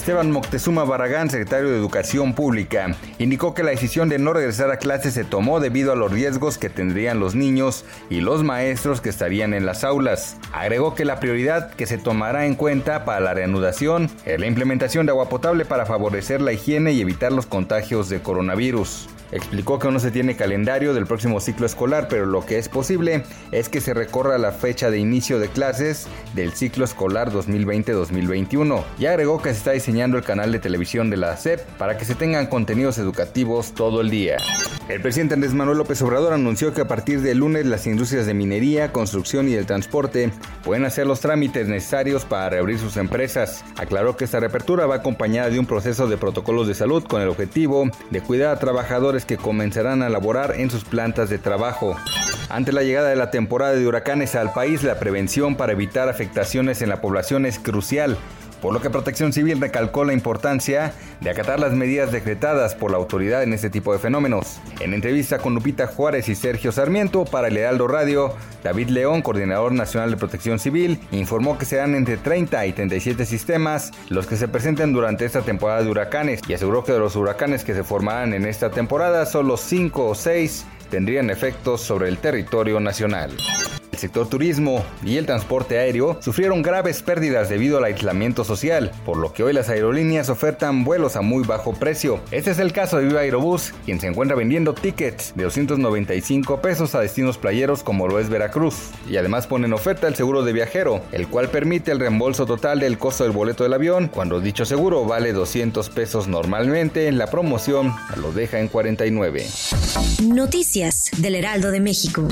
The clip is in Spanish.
Esteban Moctezuma Barragán, secretario de Educación Pública, indicó que la decisión de no regresar a clases se tomó debido a los riesgos que tendrían los niños y los maestros que estarían en las aulas. Agregó que la prioridad que se tomará en cuenta para la reanudación es la implementación de agua potable para favorecer la higiene y evitar los contagios de coronavirus. Explicó que no se tiene calendario del próximo ciclo escolar, pero lo que es posible es que se recorra la fecha de inicio de clases del ciclo escolar 2020-2021 y agregó que se está diseñando el canal de televisión de la SEP para que se tengan contenidos educativos todo el día. El presidente Andrés Manuel López Obrador anunció que a partir del lunes las industrias de minería, construcción y del transporte pueden hacer los trámites necesarios para reabrir sus empresas. Aclaró que esta reapertura va acompañada de un proceso de protocolos de salud con el objetivo de cuidar a trabajadores que comenzarán a laborar en sus plantas de trabajo. Ante la llegada de la temporada de huracanes al país, la prevención para evitar afectaciones en la población es crucial por lo que Protección Civil recalcó la importancia de acatar las medidas decretadas por la autoridad en este tipo de fenómenos. En entrevista con Lupita Juárez y Sergio Sarmiento para el Heraldo Radio, David León, coordinador nacional de Protección Civil, informó que serán entre 30 y 37 sistemas los que se presenten durante esta temporada de huracanes y aseguró que de los huracanes que se formarán en esta temporada, solo 5 o 6 tendrían efectos sobre el territorio nacional sector turismo y el transporte aéreo sufrieron graves pérdidas debido al aislamiento social, por lo que hoy las aerolíneas ofertan vuelos a muy bajo precio. Este es el caso de Viva Aerobús, quien se encuentra vendiendo tickets de 295 pesos a destinos playeros como lo es Veracruz, y además ponen oferta el seguro de viajero, el cual permite el reembolso total del costo del boleto del avión, cuando dicho seguro vale 200 pesos normalmente, la promoción lo deja en 49. Noticias del Heraldo de México.